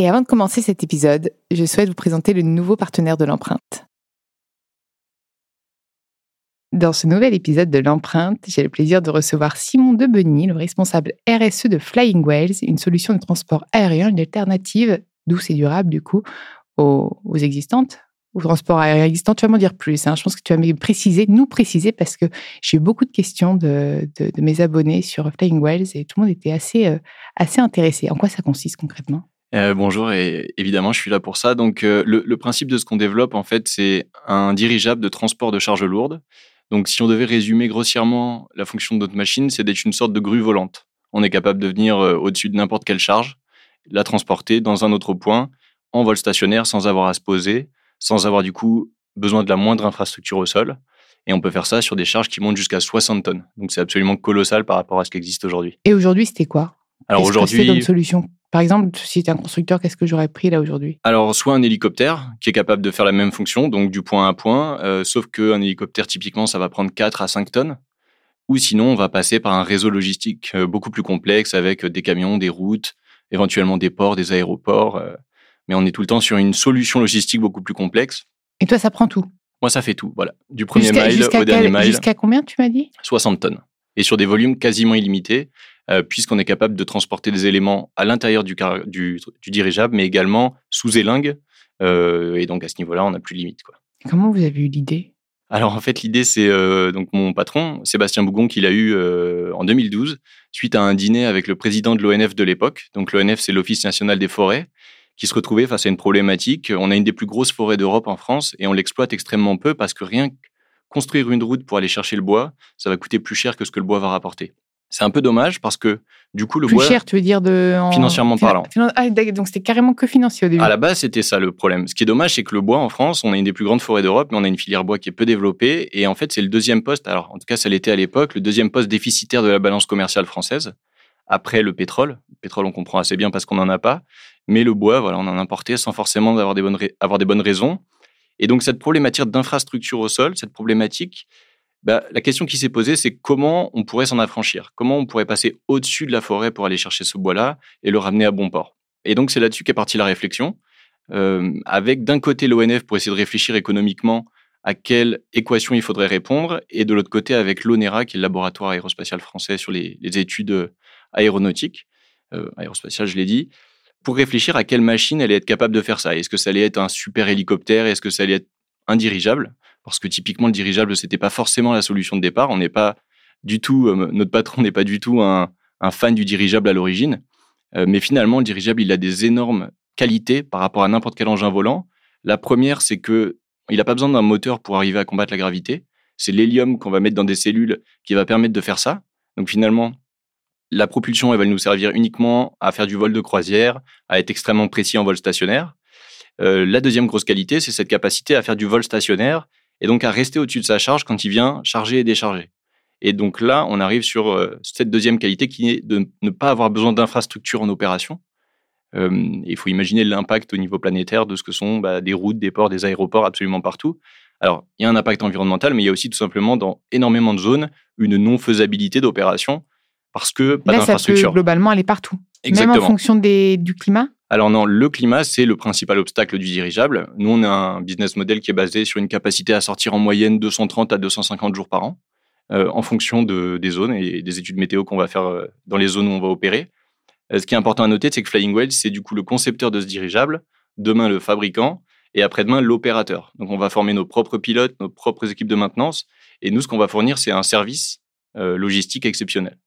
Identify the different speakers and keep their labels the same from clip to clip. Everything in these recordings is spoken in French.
Speaker 1: Et avant de commencer cet épisode, je souhaite vous présenter le nouveau partenaire de l'empreinte. Dans ce nouvel épisode de l'empreinte, j'ai le plaisir de recevoir Simon Debeny, le responsable RSE de Flying Whales, une solution de transport aérien, une alternative douce et durable du coup aux, existantes, au transport aérien existant. Tu vas m'en dire plus. Hein. Je pense que tu vas me préciser, nous préciser, parce que j'ai eu beaucoup de questions de, mes abonnés sur Flying Whales et tout le monde était assez, euh, assez intéressé. En quoi ça consiste concrètement?
Speaker 2: Euh, bonjour et évidemment je suis là pour ça. Donc euh, le, principe de ce qu'on développe en fait c'est un dirigeable de transport de charges lourdes. Donc si on devait résumer grossièrement la fonction de notre machine, c'est d'être une sorte de grue volante. On est capable de venir euh, au-dessus de n'importe quelle charge, la transporter dans un autre point en vol stationnaire sans avoir à se poser, sans avoir du coup besoin de la moindre infrastructure au sol. Et on peut faire ça sur des charges qui montent jusqu'à 60 tonnes. Donc c'est absolument colossal par rapport à ce qui existe aujourd'hui.
Speaker 1: Et aujourd'hui, c'était quoi? Alors aujourd'hui, solution? Par exemple, si tu es un constructeur, qu'est-ce que j'aurais pris là aujourd'hui?
Speaker 2: Alors, soit un hélicoptère qui est capable de faire la même fonction, donc du point à point, euh, sauf qu'un hélicoptère, typiquement, ça va prendre 4 à 5 tonnes. Ou sinon, on va passer par un réseau logistique euh, beaucoup plus complexe avec des camions, des routes, éventuellement des ports, des aéroports. Euh, mais on est tout le temps sur une solution logistique beaucoup plus complexe.
Speaker 1: Et toi, ça prend tout?
Speaker 2: Moi, ça fait tout, voilà. Du premier mile au dernier mile.
Speaker 1: Jusqu'à combien, tu m'as dit?
Speaker 2: 60 tonnes. Et sur des volumes quasiment illimités. Euh, puisqu'on est capable de transporter des éléments à l'intérieur du, du, dirigeable, mais également sous élingue. Euh, et donc à ce niveau-là, on n'a plus de limite. Quoi.
Speaker 1: Comment vous avez eu l'idée?
Speaker 2: Alors en fait l'idée c'est euh, donc mon patron Sébastien Bougon qui l'a eu en 2012 suite à un dîner avec le président de l'ONF de l'époque. Donc l'ONF c'est l'Office national des forêts qui se retrouvait face à une problématique. On a une des plus grosses forêts d'Europe en France et on l'exploite extrêmement peu parce que rien que construire une route pour aller chercher le bois, ça va coûter plus cher que ce que le bois va rapporter. C'est un peu dommage parce que du coup le
Speaker 1: plus
Speaker 2: bois
Speaker 1: cher, tu veux dire de
Speaker 2: financièrement parlant.
Speaker 1: Ah, donc c'était carrément que financier au début.
Speaker 2: À la base, c'était ça le problème. Ce qui est dommage, c'est que le bois en France, on a une des plus grandes forêts d'Europe, mais on a une filière bois qui est peu développée et en fait, c'est le deuxième poste. Alors en tout cas, ça l'était à l'époque, le deuxième poste déficitaire de la balance commerciale française après le pétrole. Le pétrole, on comprend assez bien parce qu'on n'en a pas, mais le bois, voilà, on en importait sans forcément avoir des bonnes avoir des bonnes raisons. Et donc cette problématique d'infrastructure au sol, cette problématique, bah, la question qui s'est posée, c'est comment on pourrait s'en affranchir? Comment on pourrait passer au-dessus de la forêt pour aller chercher ce bois-là et le ramener à bon port? Et donc, c'est là-dessus qu'est partie la réflexion, euh, avec d'un côté l'ONF pour essayer de réfléchir économiquement à quelle équation il faudrait répondre, et de l'autre côté avec l'ONERA, qui est le laboratoire aérospatial français sur les, études aéronautiques, euh, aérospatiales, je l'ai dit, pour réfléchir à quelle machine allait être capable de faire ça. Est-ce que ça allait être un super hélicoptère? Est-ce que ça allait être un dirigeable parce que typiquement le dirigeable c'était pas forcément la solution de départ. On n'est pas du tout, euh, notre patron n'est pas du tout un, fan du dirigeable à l'origine, euh, mais finalement le dirigeable il a des énormes qualités par rapport à n'importe quel engin volant. La première c'est que il n'a pas besoin d'un moteur pour arriver à combattre la gravité. C'est l'hélium qu'on va mettre dans des cellules qui va permettre de faire ça. Donc finalement, la propulsion, elle va nous servir uniquement à faire du vol de croisière, à être extrêmement précis en vol stationnaire. Euh, la deuxième grosse qualité, c'est cette capacité à faire du vol stationnaire et donc à rester au-dessus de sa charge quand il vient charger et décharger. Et donc là, on arrive sur euh, cette deuxième qualité qui est de ne pas avoir besoin d'infrastructures en opération. Euh, il faut imaginer l'impact au niveau planétaire de ce que sont bah, des routes, des ports, des aéroports absolument partout. Alors, il y a un impact environnemental, mais il y a aussi tout simplement dans énormément de zones une non-faisabilité d'opération parce que pas d'infrastructure. Ça peut
Speaker 1: globalement aller partout. Exactement. Même en fonction des, du climat
Speaker 2: alors non, le climat, c'est le principal obstacle du dirigeable. Nous, on a un business model qui est basé sur une capacité à sortir en moyenne 230 à 250 jours par an, euh, en fonction de, des zones et des études météo qu'on va faire euh, dans les zones où on va opérer. Euh, ce qui est important à noter, c'est que Flying Whale, c'est du coup le concepteur de ce dirigeable, demain le fabricant, et après-demain l'opérateur. Donc on va former nos propres pilotes, nos propres équipes de maintenance, et nous, ce qu'on va fournir, c'est un service logistique exceptionnel.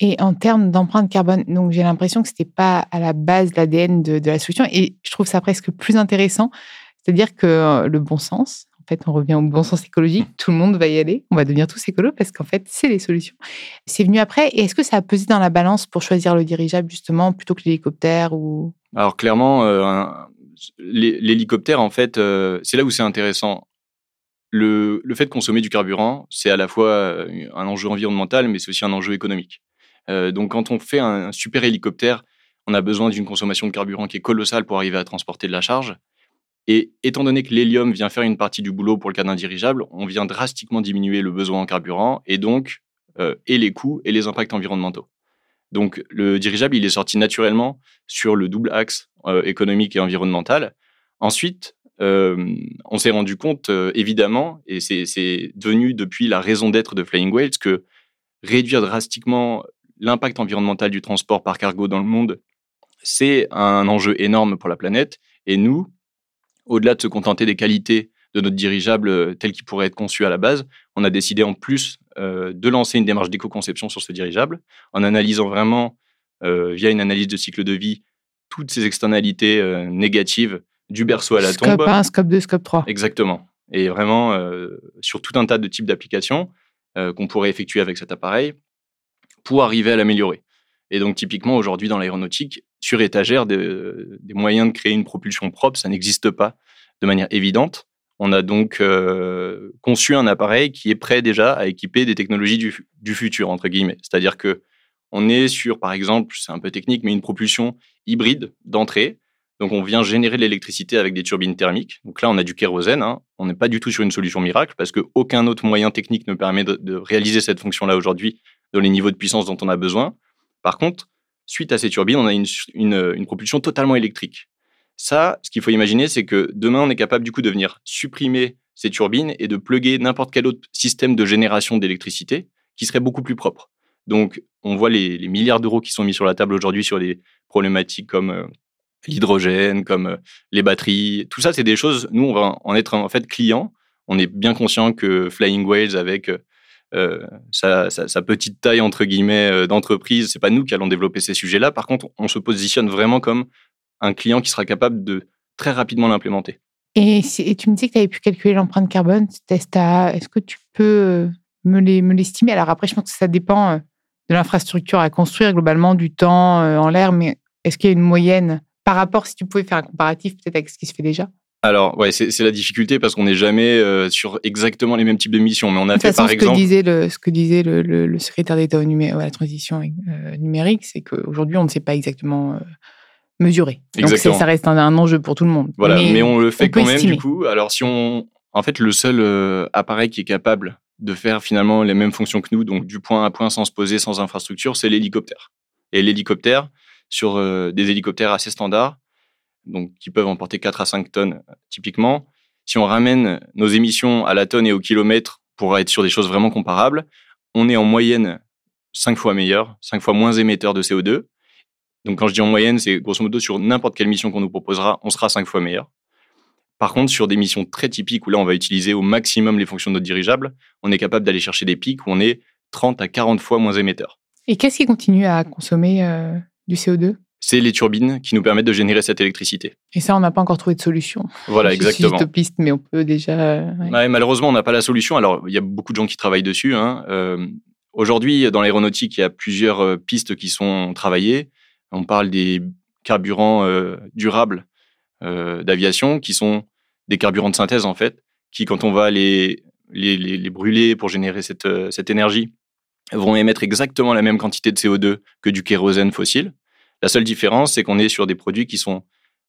Speaker 1: Et en termes d'empreinte carbone, donc j'ai l'impression que ce n'était pas à la base l'ADN de, la solution. Et je trouve ça presque plus intéressant. C'est-à-dire que euh, le bon sens, en fait, on revient au bon sens écologique, tout le monde va y aller, on va devenir tous écolos parce qu'en fait, c'est les solutions. C'est venu après. Et est-ce que ça a pesé dans la balance pour choisir le dirigeable, justement, plutôt que l'hélicoptère ou...
Speaker 2: Alors, clairement, euh, l'hélicoptère, en fait, euh, c'est là où c'est intéressant. Le, fait de consommer du carburant, c'est à la fois un enjeu environnemental, mais c'est aussi un enjeu économique. Euh, donc, quand on fait un, super hélicoptère, on a besoin d'une consommation de carburant qui est colossale pour arriver à transporter de la charge. Et étant donné que l'hélium vient faire une partie du boulot pour le cas d'un dirigeable, on vient drastiquement diminuer le besoin en carburant et donc et les coûts et les impacts environnementaux. Donc le dirigeable, il est sorti naturellement sur le double axe euh, économique et environnemental. Ensuite, euh, on s'est rendu compte, euh, évidemment, et c'est devenu depuis la raison d'être de Flying Whales, que réduire drastiquement l'impact environnemental du transport par cargo dans le monde, c'est un enjeu énorme pour la planète. Et nous, au-delà de se contenter des qualités de notre dirigeable tel qu'il pourrait être conçu à la base, on a décidé en plus euh, de lancer une démarche d'éco-conception sur ce dirigeable, en analysant vraiment, euh, via une analyse de cycle de vie, toutes ces externalités euh, négatives du berceau à la
Speaker 1: tombe.
Speaker 2: Scope
Speaker 1: 1, scope 2, scope 3.
Speaker 2: Exactement. Et vraiment, sur tout un tas de types d'applications qu'on pourrait effectuer avec cet appareil pour arriver à l'améliorer. Et donc, typiquement, aujourd'hui, dans l'aéronautique, sur étagère, des, moyens de créer une propulsion propre, ça n'existe pas de manière évidente. On a donc euh, conçu un appareil qui est prêt déjà à équiper des technologies du, futur, entre guillemets. C'est-à-dire que on est sur, par exemple, c'est un peu technique, mais une propulsion hybride d'entrée. Donc, on vient générer de l'électricité avec des turbines thermiques. Donc là, on a du kérosène. Hein. On n'est pas du tout sur une solution miracle parce qu'aucun autre moyen technique ne permet de, réaliser cette fonction-là aujourd'hui dans les niveaux de puissance dont on a besoin. Par contre, suite à ces turbines, on a une propulsion totalement électrique. Ça, ce qu'il faut imaginer, c'est que demain, on est capable du coup de venir supprimer ces turbines et de plugger n'importe quel autre système de génération d'électricité qui serait beaucoup plus propre. Donc, on voit les, milliards d'euros qui sont mis sur la table aujourd'hui sur des problématiques comme euh, l'hydrogène, comme euh, les batteries. Tout ça, c'est des choses, nous, on va en être en fait clients. On est bien conscient que Flying Whales, avec euh, sa, sa, petite taille, entre guillemets, d'entreprise, c'est pas nous qui allons développer ces sujets-là. Par contre, on se positionne vraiment comme un client qui sera capable de très rapidement l'implémenter.
Speaker 1: Et, tu me dis que tu avais pu calculer l'empreinte carbone. Est-ce que tu peux euh, me l'estimer? Alors après, je pense que ça dépend euh, de l'infrastructure à construire globalement, du temps euh, en l'air, mais est-ce qu'il y a une moyenne par rapport, si tu pouvais faire un comparatif peut-être avec ce qui se fait déjà?
Speaker 2: Alors, ouais, c'est la difficulté parce qu'on n'est jamais sur exactement les mêmes types de missions. Mais on a fait, par
Speaker 1: ce
Speaker 2: exemple.
Speaker 1: Que disait le, ce que disait le, secrétaire d'État à la transition numérique, c'est qu'aujourd'hui, on ne sait pas exactement mesuré. Donc ça reste un, enjeu pour tout le monde.
Speaker 2: Voilà, mais, on le fait quand même du coup. Alors si on, en fait, le seul euh, appareil qui est capable de faire finalement les mêmes fonctions que nous, donc du point à point sans se poser, sans infrastructure, c'est l'hélicoptère. Et l'hélicoptère, sur euh, des hélicoptères assez standards, donc qui peuvent emporter 4 à 5 tonnes typiquement, si on ramène nos émissions à la tonne et au kilomètre pour être sur des choses vraiment comparables, on est en moyenne 5 fois meilleur, 5 fois moins émetteur de CO2 donc quand je dis en moyenne, c'est grosso modo sur n'importe quelle mission qu'on nous proposera, on sera cinq fois meilleur. Par contre, sur des missions très typiques où là, on va utiliser au maximum les fonctions de notre dirigeable, on est capable d'aller chercher des pics où on est 30 à 40 fois moins émetteur.
Speaker 1: Et qu'est-ce qui continue à consommer euh, du CO2
Speaker 2: C'est les turbines qui nous permettent de générer cette électricité.
Speaker 1: Et ça, on n'a pas encore trouvé de solution.
Speaker 2: Voilà, exactement.
Speaker 1: Juste piste, mais on peut déjà. Euh,
Speaker 2: malheureusement, on n'a pas la solution. Alors, il y a beaucoup de gens qui travaillent dessus. Hein. Euh, aujourd'hui, dans l'aéronautique, il y a plusieurs pistes qui sont travaillées. On parle des carburants euh, durables euh, d'aviation, qui sont des carburants de synthèse, en fait, qui, quand on va les, les, brûler pour générer cette, euh, cette énergie, vont émettre exactement la même quantité de CO2 que du kérosène fossile. La seule différence, c'est qu'on est sur des produits qui sont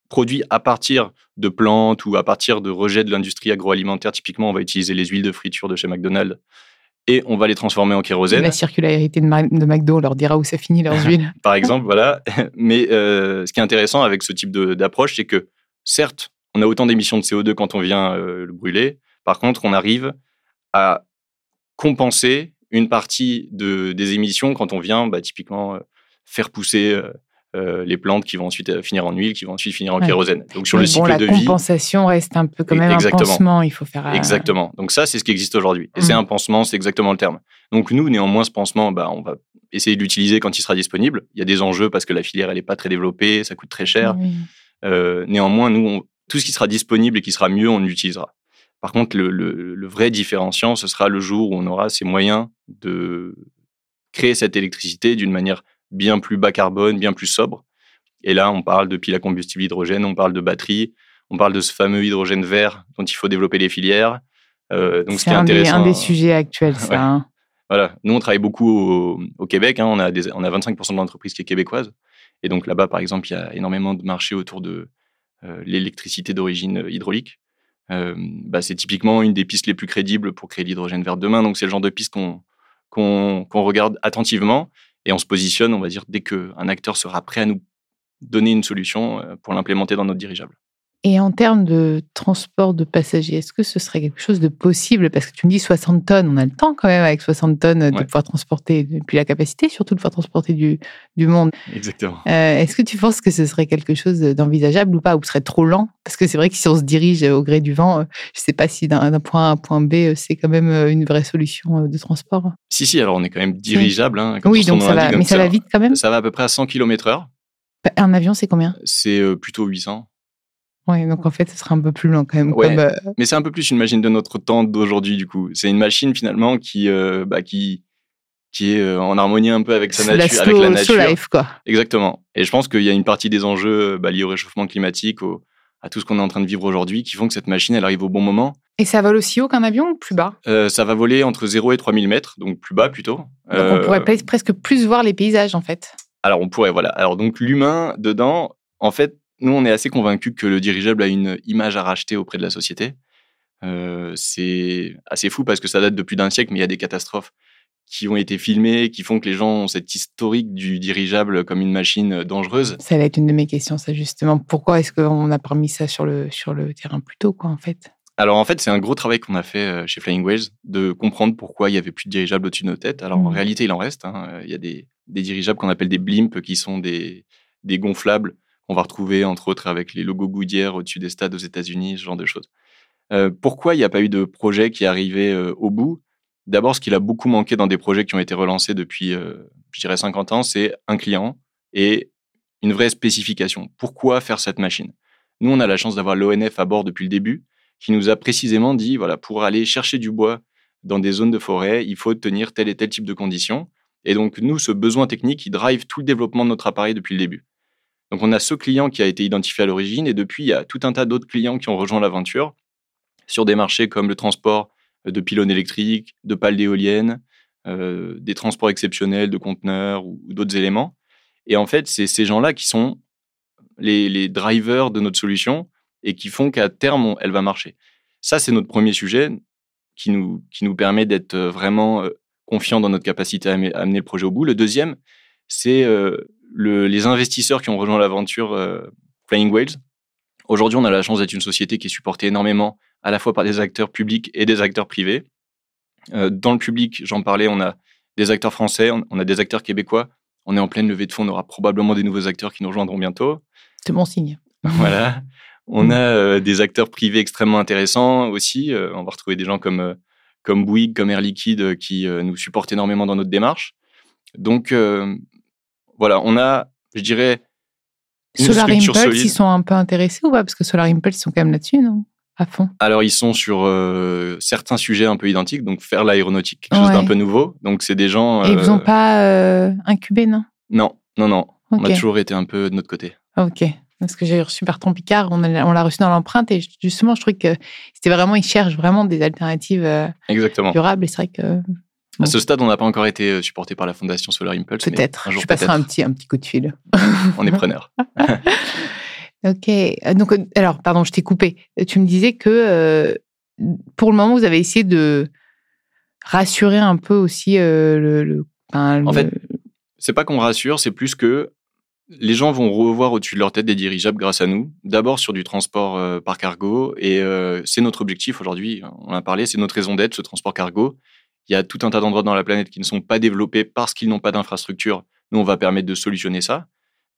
Speaker 2: produits à partir de plantes ou à partir de rejets de l'industrie agroalimentaire. Typiquement, on va utiliser les huiles de friture de chez McDonald's et on va les transformer en kérosène.
Speaker 1: La circularité de, de McDo, on leur dira où ça finit leurs huiles.
Speaker 2: Par exemple, voilà. Mais euh, ce qui est intéressant avec ce type d'approche, c'est que certes, on a autant d'émissions de CO2 quand on vient euh, le brûler. Par contre, on arrive à compenser une partie de, des émissions quand on vient bah, typiquement euh, faire pousser euh, les plantes qui vont ensuite euh, finir en huile, qui vont ensuite finir en kérosène.
Speaker 1: Donc sur le cycle de vie, la compensation reste un peu quand même un pansement. Il faut faire
Speaker 2: euh, exactement. Donc ça, c'est ce qui existe aujourd'hui. Et c'est mmh. un pansement, c'est exactement le terme. Donc nous, néanmoins, ce pansement, bah, on va essayer de l'utiliser quand il sera disponible. Il y a des enjeux parce que la filière, elle n'est pas très développée, ça coûte très cher. néanmoins, nous, tout ce qui sera disponible et qui sera mieux, on l'utilisera. Par contre, le, le, vrai différenciant, ce sera le jour où on aura ces moyens de créer cette électricité d'une manière bien plus bas carbone, bien plus sobre. Et là, on parle de piles à combustible hydrogène, on parle de batteries, On parle de ce fameux hydrogène vert dont il faut développer les filières.
Speaker 1: Euh, donc, c'est un, un, des sujets actuels, ça. Hein.
Speaker 2: Voilà. Nous, on travaille beaucoup au, Québec. Hein. On, a des, on a 25% de l'entreprise qui est québécoise. Et donc là-bas, par exemple, il y a énormément de marchés autour de euh, l'électricité d'origine hydraulique. Euh, bah, c'est typiquement une des pistes les plus crédibles pour créer l'hydrogène vert demain. Donc c'est le genre de piste qu'on qu'on regarde attentivement et on se positionne, on va dire, dès qu'un acteur sera prêt à nous donner une solution pour l'implémenter dans notre dirigeable.
Speaker 1: Et en termes de transport de passagers, est-ce que ce serait quelque chose de possible? Parce que tu me dis 60 tonnes, on a le temps quand même avec 60 tonnes de pouvoir transporter, et puis la capacité surtout de pouvoir transporter du, du monde.
Speaker 2: Exactement.
Speaker 1: Euh, est-ce que tu penses que ce serait quelque chose d'envisageable ou pas, ou serait trop lent? Parce que c'est vrai que si on se dirige au gré du vent, euh, je ne sais pas si d'un point A à un point B, euh, c'est quand même une vraie solution de transport.
Speaker 2: Si, si, alors on est quand même dirigeable. Hein,
Speaker 1: oui, donc ça va, mais ça, va vite quand même?
Speaker 2: Ça va à peu près à 100 km/h.
Speaker 1: Un avion, c'est combien?
Speaker 2: C'est plutôt 800.
Speaker 1: Oui, donc en fait, ce sera un peu plus lent quand même.
Speaker 2: Ouais, euh, Mais c'est un peu plus une machine de notre temps d'aujourd'hui, du coup. C'est une machine finalement qui, euh, bah, qui, qui est euh, en harmonie un peu avec sa nature, avec la nature.
Speaker 1: life, quoi.
Speaker 2: Exactement. Et je pense qu'il y a une partie des enjeux bah, liés au réchauffement climatique, à tout ce qu'on est en train de vivre aujourd'hui, qui font que cette machine, elle arrive au bon moment.
Speaker 1: Et ça vole aussi haut qu'un avion ou plus bas?
Speaker 2: Ça va voler entre 0 et 3000 mètres, donc plus bas plutôt. Donc
Speaker 1: on pourrait presque plus voir les paysages en fait.
Speaker 2: Alors on pourrait, voilà. Alors donc l'humain dedans, en fait, nous, on est assez convaincus que le dirigeable a une image à racheter auprès de la société. Euh, c'est assez fou parce que ça date de plus d'un siècle, mais il y a des catastrophes qui ont été filmées, qui font que les gens ont cette historique du dirigeable comme une machine dangereuse.
Speaker 1: Ça va être une de mes questions, ça justement. Pourquoi est-ce qu'on a pas mis ça sur le, sur le terrain plus tôt, quoi, en fait?
Speaker 2: Alors en fait, c'est un gros travail qu'on a fait euh, chez Flying Whales de comprendre pourquoi il y avait plus de dirigeables au-dessus de nos têtes. Alors en mmh. réalité, il en reste. Hein. Il y a des, des dirigeables qu'on appelle des blimps, qui sont des, des gonflables on va retrouver entre autres avec les logos Goodyear au-dessus des stades aux États-Unis, ce genre de choses. Euh, pourquoi il n'y a pas eu de projet qui est arrivé euh, au bout? D'abord, ce qu'il a beaucoup manqué dans des projets qui ont été relancés depuis, euh, je dirais, 50 ans, c'est un client et une vraie spécification. Pourquoi faire cette machine? Nous, on a la chance d'avoir l'ONF à bord depuis le début, qui nous a précisément dit, voilà, pour aller chercher du bois dans des zones de forêt, il faut tenir tel et tel type de conditions. Et donc, nous, ce besoin technique, il drive tout le développement de notre appareil depuis le début. Donc on a ce client qui a été identifié à l'origine et depuis, il y a tout un tas d'autres clients qui ont rejoint l'aventure sur des marchés comme le transport de pylônes électriques, de pales d'éoliennes, euh, des transports exceptionnels de conteneurs ou, d'autres éléments. Et en fait, c'est ces gens-là qui sont les, drivers de notre solution et qui font qu'à terme, elle va marcher. Ça, c'est notre premier sujet qui nous, qui nous permet d'être vraiment euh, confiants dans notre capacité à amener, le projet au bout. Le deuxième, c'est euh, les investisseurs qui ont rejoint l'aventure euh, Flying Whales. Aujourd'hui, on a la chance d'être une société qui est supportée énormément à la fois par des acteurs publics et des acteurs privés. Euh, dans le public, j'en parlais, on a des acteurs français, on, a des acteurs québécois. On est en pleine levée de fonds, on aura probablement des nouveaux acteurs qui nous rejoindront bientôt.
Speaker 1: C'est bon signe.
Speaker 2: voilà. On a euh, des acteurs privés extrêmement intéressants aussi. on va retrouver des gens comme, comme Bouygues, comme Air Liquide qui nous supportent énormément dans notre démarche. Donc, voilà, on a, je dirais,
Speaker 1: une Solar Impulse, ils sont un peu intéressés ou pas? Parce que Solar Impulse, ils sont quand même là-dessus, non? À fond.
Speaker 2: Alors, ils sont sur euh, certains sujets un peu identiques, donc faire l'aéronautique, quelque chose d'un peu nouveau. Donc, c'est des gens.
Speaker 1: Et ils vous ont euh, pas euh, incubé, non?
Speaker 2: Non, non, non. On a toujours été un peu de notre côté.
Speaker 1: Ok. Parce que j'ai reçu Bertrand Picard, on l'a reçu dans l'empreinte et justement, je trouvais que c'était vraiment, ils cherchent vraiment des alternatives
Speaker 2: Exactement.
Speaker 1: durables. Et c'est vrai que
Speaker 2: à ce stade, on n'a pas encore été euh, supporté par la fondation Solar Impulse.
Speaker 1: Peut-être. Je passerai un petit, un petit coup de fil.
Speaker 2: on est preneur.
Speaker 1: ok. Donc, euh, alors, pardon, je t'ai coupé. Tu me disais que euh, pour le moment, vous avez essayé de rassurer un peu aussi le,
Speaker 2: En fait, c'est pas qu'on rassure, c'est plus que les gens vont revoir au-dessus de leur tête des dirigeables grâce à nous. D'abord sur du transport par cargo, et c'est notre objectif aujourd'hui. On en a parlé, c'est notre raison d'être, ce transport cargo. Il y a tout un tas d'endroits dans la planète qui ne sont pas développés parce qu'ils n'ont pas d'infrastructure. Nous, on va permettre de solutionner ça,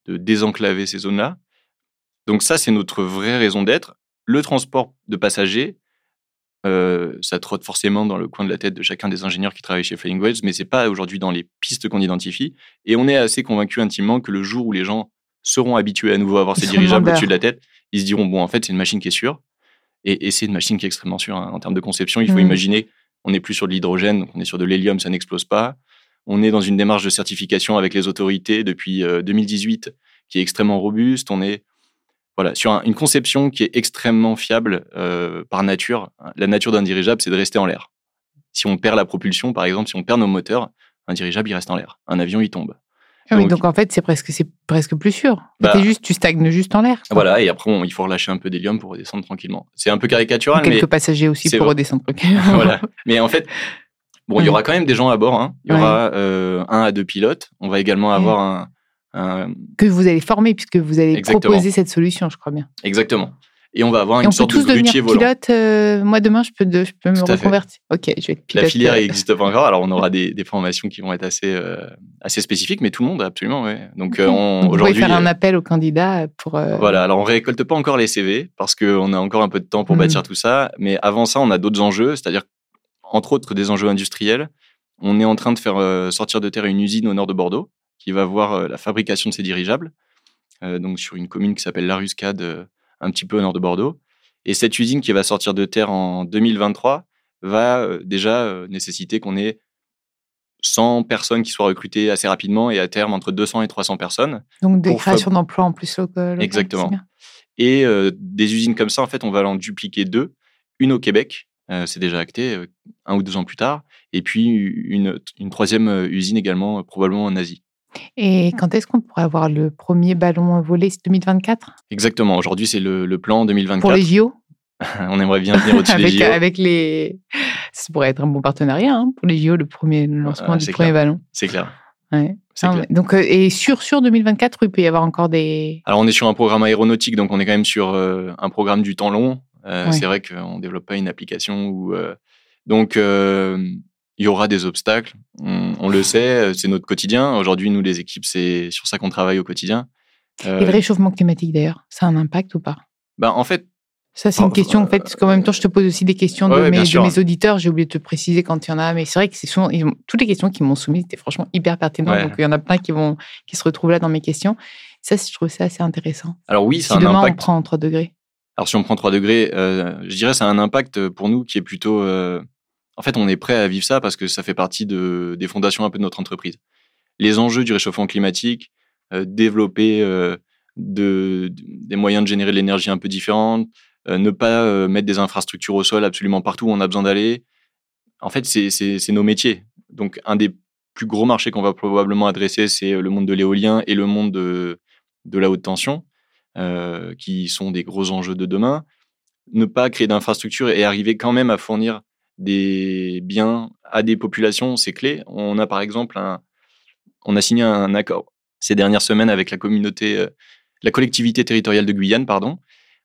Speaker 2: de désenclaver ces zones-là. Donc ça, c'est notre vraie raison d'être. Le transport de passagers, euh, ça trotte forcément dans le coin de la tête de chacun des ingénieurs qui travaillent chez Flying Whales, mais c'est pas aujourd'hui dans les pistes qu'on identifie. Et on est assez convaincu intimement que le jour où les gens seront habitués à nouveau à avoir ces dirigeables au-dessus de la tête, ils se diront bon, en fait, c'est une machine qui est sûre. Et, c'est une machine qui est extrêmement sûre hein, en termes de conception. Il faut mmh. imaginer on n'est plus sur de l'hydrogène, on est sur de l'hélium, ça n'explose pas. On est dans une démarche de certification avec les autorités depuis 2018 euh, qui est extrêmement robuste. On est voilà, sur une conception qui est extrêmement fiable euh, par nature. La nature d'un dirigeable, c'est de rester en l'air. Si on perd la propulsion, par exemple, si on perd nos moteurs, un dirigeable, il reste en l'air. Un avion, il tombe.
Speaker 1: Ah oui, donc en fait, c'est presque, c'est presque plus sûr.
Speaker 2: Bah,
Speaker 1: juste, tu stagnes juste en l'air.
Speaker 2: Voilà, et après, il faut relâcher un peu d'hélium pour redescendre tranquillement. C'est un peu caricatural,
Speaker 1: quelques
Speaker 2: mais
Speaker 1: passagers aussi pour
Speaker 2: vrai.
Speaker 1: redescendre.
Speaker 2: voilà. Mais en fait, bon, il y aura quand même des gens à bord. hein. Il y aura euh, un à deux pilotes. On va également avoir un, un-
Speaker 1: Que vous allez former puisque vous allez
Speaker 2: Exactement.
Speaker 1: proposer cette solution, je crois bien.
Speaker 2: exactement. Et on va avoir
Speaker 1: Et
Speaker 2: une sorte de grutier volant.
Speaker 1: pilote. euh, moi, demain, je peux, de- je peux me reconvertir. Ok, je vais être pilote.
Speaker 2: La filière
Speaker 1: euh,
Speaker 2: n'existe pas encore, alors on aura des, des formations qui vont être assez, euh, assez spécifiques, mais tout le monde, absolument, ouais. Donc euh, on- aujourd'hui,
Speaker 1: faire un appel aux candidats pour.
Speaker 2: voilà. Alors on récolte pas encore les CV parce qu'on a encore un peu de temps pour
Speaker 1: Mhm.
Speaker 2: bâtir tout ça, mais avant ça, on a d'autres enjeux, c'est-à-dire entre autres des enjeux industriels. On est en train de faire sortir de terre une usine au nord de Bordeaux qui va voir la fabrication de ces dirigeables, donc sur une commune qui s'appelle La Ruscade, un petit peu au nord de Bordeaux. Et cette usine qui va sortir de terre en 2023 va euh, déjà euh, nécessiter qu'on ait 100 personnes qui soient recrutées assez rapidement et à terme entre 200 et 300 personnes.
Speaker 1: Donc des créations d'emplois en plus local. local,
Speaker 2: Exactement. Et euh, des usines comme ça, en fait, on va en dupliquer deux. Une au Québec, euh, c'est déjà acté, euh, un ou deux ans plus tard. Et puis une, une troisième usine également, probablement en Asie.
Speaker 1: Et quand est-ce qu'on pourrait avoir le premier ballon volé? C'est 2024
Speaker 2: Exactement. Aujourd'hui, c'est le, le plan 2024.
Speaker 1: Pour les JO
Speaker 2: on aimerait bien venir au-dessus des
Speaker 1: avec,
Speaker 2: JO.
Speaker 1: avec les. Ça pourrait être un bon partenariat hein, pour les JO, le premier le lancement
Speaker 2: Ah,
Speaker 1: du premier ballon.
Speaker 2: C'est clair.
Speaker 1: Ouais. Non, Donc, euh, et sur, sur 2024, il peut y avoir encore des.
Speaker 2: Alors, on est sur un programme aéronautique, donc on est quand même sur euh, un programme du temps long. Euh,
Speaker 1: Ouais.
Speaker 2: C'est vrai qu'on ne développe pas une application où. euh, donc, il y aura des obstacles. On, on le sait, euh, c'est notre quotidien. Aujourd'hui, nous, les équipes, c'est sur ça qu'on travaille au quotidien. Euh,
Speaker 1: Et le réchauffement climatique d'ailleurs, ça a un impact ou pas?
Speaker 2: Bah, en fait,
Speaker 1: Ça, c'est une
Speaker 2: Oh,
Speaker 1: question, en fait, parce qu'en même temps, je te pose aussi des questions de,
Speaker 2: Ouais,
Speaker 1: mes, de auditeurs. J'ai oublié de te préciser quand il y en a, mais c'est vrai que c'est souvent, toutes les questions qu'ils m'ont soumises étaient franchement hyper pertinentes.
Speaker 2: Ouais.
Speaker 1: Donc, il y en a plein qui, vont, qui se retrouvent là dans mes questions. Ça, je trouve ça assez intéressant.
Speaker 2: alors oui,
Speaker 1: Si
Speaker 2: c'est un
Speaker 1: demain, on prend en 3 degrés.
Speaker 2: Alors si on prend 3 degrés, euh, je dirais ça a un impact pour nous qui est plutôt... euh, En fait, on est prêt à vivre ça parce que ça fait partie de, des fondations un peu de notre entreprise. Les enjeux du réchauffement climatique, euh, développer euh, de, des moyens de générer de l'énergie un peu différente, euh, ne pas mettre des infrastructures au sol absolument partout où on a besoin d'aller. En fait, c'est- nos métiers. Donc, un des plus gros marchés qu'on va probablement adresser, c'est le monde de l'éolien et le monde de, la haute tension, qui sont des gros enjeux de demain. Ne pas créer d'infrastructures et arriver quand même à fournir des biens à des populations, c'est clé. On a par exemple un, on a signé un accord ces dernières semaines avec la communauté, euh, la collectivité territoriale de Guyane, pardon.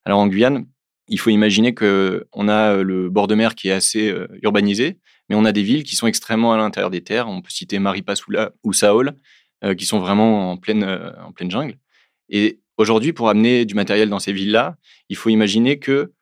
Speaker 2: Alors en Guyane, il faut imaginer que on a euh, le bord de mer qui est assez euh, urbanisé, mais on a des villes qui sont extrêmement à l'intérieur des terres. On peut citer Maripasoula ou Saol, qui sont vraiment en pleine, en pleine jungle. Et aujourd'hui, pour amener du matériel dans ces villes-là, il faut imaginer que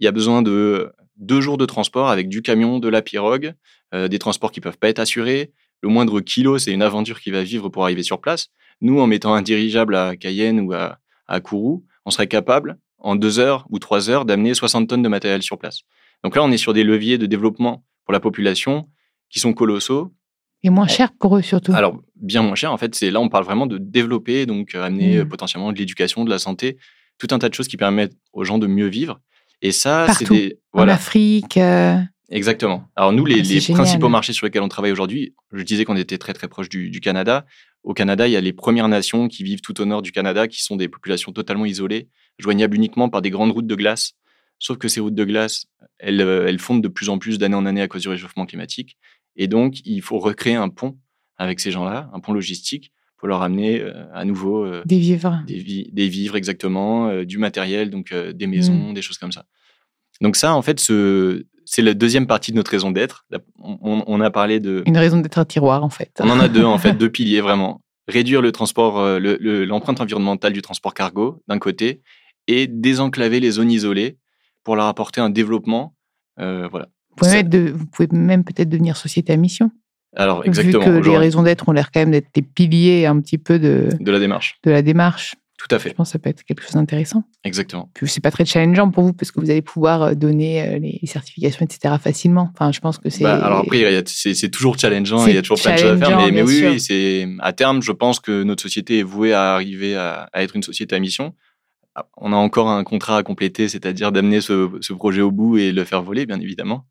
Speaker 2: il y a besoin de deux jours de transport avec du camion, de la pirogue, euh, des transports qui peuvent pas être assurés. Le moindre kilo, c'est une aventure qui va vivre pour arriver sur place. Nous, en mettant un dirigeable à Cayenne ou à, à Kourou, on serait capable, en deux heures ou trois heures, d'amener 60 tonnes de matériel sur place. Donc là, on est sur des leviers de développement pour la population qui sont colossaux.
Speaker 1: Et moins cher pour eux surtout.
Speaker 2: Alors, bien moins cher, en fait, c'est là, on parle vraiment de développer, donc euh, amener euh, potentiellement de l'éducation, de la santé, tout un tas de choses qui permettent aux gens de mieux vivre. Et ça, c'est des.
Speaker 1: En
Speaker 2: Voilà,
Speaker 1: Afrique. euh,
Speaker 2: exactement. Alors, nous, les,
Speaker 1: Ah,
Speaker 2: les principaux marchés sur lesquels on travaille aujourd'hui, je disais qu'on était très, très proche du, du Canada. Au Canada, il y a les Premières Nations qui vivent tout au nord du Canada, qui sont des populations totalement isolées, joignables uniquement par des grandes routes de glace. Sauf que ces routes de glace, elles, euh, elles fondent de plus en plus d'année en année à cause du réchauffement climatique. Et donc, il faut recréer un pont avec ces gens-là, un pont logistique, pour leur amener euh, à nouveau euh,
Speaker 1: des vivres.
Speaker 2: des, vi- des vivres exactement, euh, du matériel, donc des maisons,
Speaker 1: Mm.
Speaker 2: des choses comme ça. Donc ça, en fait, ce- c'est la deuxième partie de notre raison d'être. On, a parlé de...
Speaker 1: Une raison d'être un tiroir en fait.
Speaker 2: On en a deux, en fait, deux piliers vraiment. Réduire le transport, le- le- l'empreinte environnementale du transport cargo, d'un côté, et désenclaver les zones isolées pour leur apporter un développement. euh, voilà.
Speaker 1: Vous pouvez,
Speaker 2: Ça-
Speaker 1: mettre de- vous pouvez même peut-être devenir société à mission.
Speaker 2: Alors, exactement.
Speaker 1: Vu que les raisons d'être ont l'air quand même d'être des piliers un petit peu de,
Speaker 2: De la démarche.
Speaker 1: de la démarche.
Speaker 2: Tout à
Speaker 1: Je
Speaker 2: fait.
Speaker 1: pense que ça peut être quelque chose d'intéressant.
Speaker 2: Exactement.
Speaker 1: Puis c'est pas très challengeant pour vous parce que vous allez pouvoir euh, donner euh, les certifications, etc. facilement. Enfin, je pense que c'est.
Speaker 2: Bah, alors après, c'est toujours challengeant, et il y a toujours plein de choses à faire, mais, oui, c'est à terme, je pense que notre société est vouée à arriver à, à être une société à mission. on a encore un contrat à compléter, c'est-à-dire d'amener ce, projet au bout et le faire voler, bien évidemment.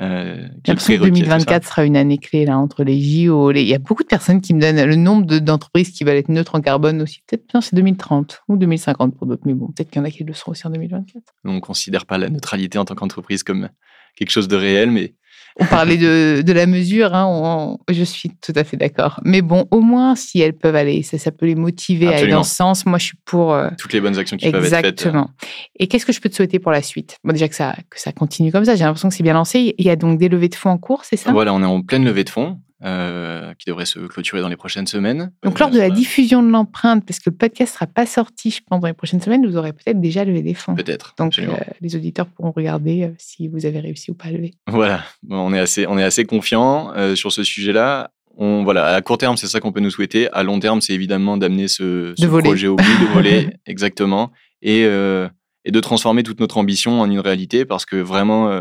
Speaker 1: Euh, J'ai 2024 sera une année clé là entre les JO. Il y a beaucoup de personnes qui me donnent le nombre d'entreprises qui veulent être neutres en carbone aussi. Peut-être bien c'est 2030 ou 2050 pour d'autres, mais bon, peut-être qu'il y en a qui le seront aussi en 2024.
Speaker 2: On ne considère pas la neutralité en tant qu'entreprise comme quelque chose de réel, mais
Speaker 1: on parlait de, de la mesure, hein, je suis tout à fait d'accord. Mais bon, au moins, si elles peuvent aller, ça, ça peut les motiver à aller dans ce sens. Moi, je suis pour.
Speaker 2: Euh, Toutes les bonnes actions qui peuvent être faites.
Speaker 1: Exactement. Et qu'est-ce que je peux te souhaiter pour la suite? Bon, Déjà que ça, que ça continue comme ça, j'ai l'impression que c'est bien lancé. Il y a donc des levées de fonds en cours, c'est ça?
Speaker 2: Voilà, on est en pleine levée de fonds. Euh, qui devrait se clôturer dans les prochaines semaines.
Speaker 1: Donc, lors de la euh, diffusion de l'empreinte, parce que le podcast ne sera pas sorti, je pense, dans les prochaines semaines, vous aurez peut-être déjà levé des fonds.
Speaker 2: Peut-être.
Speaker 1: Donc, euh, les auditeurs pourront regarder si vous avez réussi ou pas à lever.
Speaker 2: Voilà, on est assez, on est assez confiant sur ce sujet-là. On, voilà, à court terme, c'est ça qu'on peut nous souhaiter. À long terme, c'est évidemment d'amener ce, projet au bout, de voler, exactement, et, et de transformer toute notre ambition en une réalité, parce que vraiment,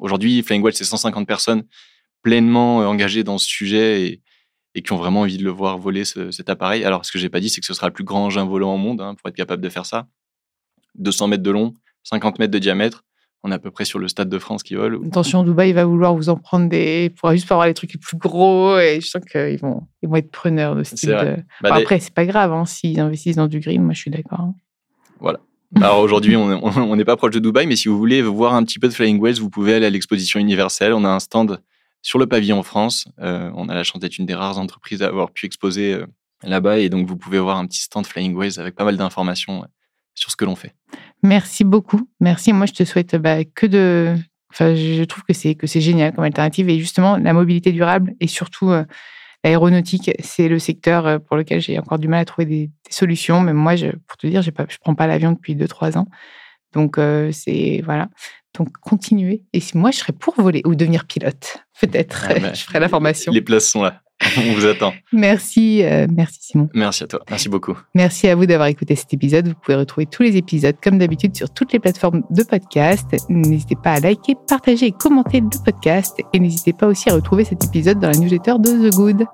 Speaker 2: aujourd'hui, Flying Wild, c'est 150 personnes pleinement euh, engagés dans ce sujet et, et, qui ont vraiment envie de le voir voler cet appareil. Alors, ce que j'ai pas dit, c'est que ce sera le plus grand engin volant au monde hein, pour être capable de faire ça. 200 mètres de long, 50 mètres de diamètre. On est à peu près sur le stade de France qui vole.
Speaker 1: Attention, Dubaï va vouloir vous en prendre des. pour juste pour avoir les trucs les plus gros et je sens qu'ils vont, ils vont être preneurs de ce type de. Bah, après, c'est pas grave, hein, s'ils investissent dans du green, moi je suis d'accord. Hein.
Speaker 2: Voilà. Alors aujourd'hui, on n'est pas proche de Dubaï, mais si vous voulez voir un petit peu de Flying Whales, vous pouvez aller à l'exposition universelle. On a un stand sur le pavillon France. Euh, on a la chance d'être une des rares entreprises à avoir pu exposer euh, là-bas et donc vous pouvez voir un petit stand Flying Ways avec pas mal d'informations euh, sur ce que l'on fait.
Speaker 1: Merci beaucoup. Merci. Moi, je te souhaite bah, que de. Enfin, je trouve que c'est que c'est génial comme alternative et justement la mobilité durable et surtout l'aéronautique, c'est le secteur pour lequel j'ai encore du mal à trouver des, solutions. Mais moi, je, pour te dire, je ne prends pas l'avion depuis 2-3 ans. Donc, c'est voilà. Donc, continuez. Et si moi, je serais pour voler ou devenir pilote, peut-être, ah, je ferai la formation.
Speaker 2: Les places sont là. On vous attend.
Speaker 1: Merci, euh, merci Simon.
Speaker 2: Merci à toi. Merci beaucoup.
Speaker 1: Merci à vous d'avoir écouté cet épisode. Vous pouvez retrouver tous les épisodes, comme d'habitude, sur toutes les plateformes de podcast. N'hésitez pas à liker, partager et commenter le podcast. Et n'hésitez pas aussi à retrouver cet épisode dans la newsletter de The Good.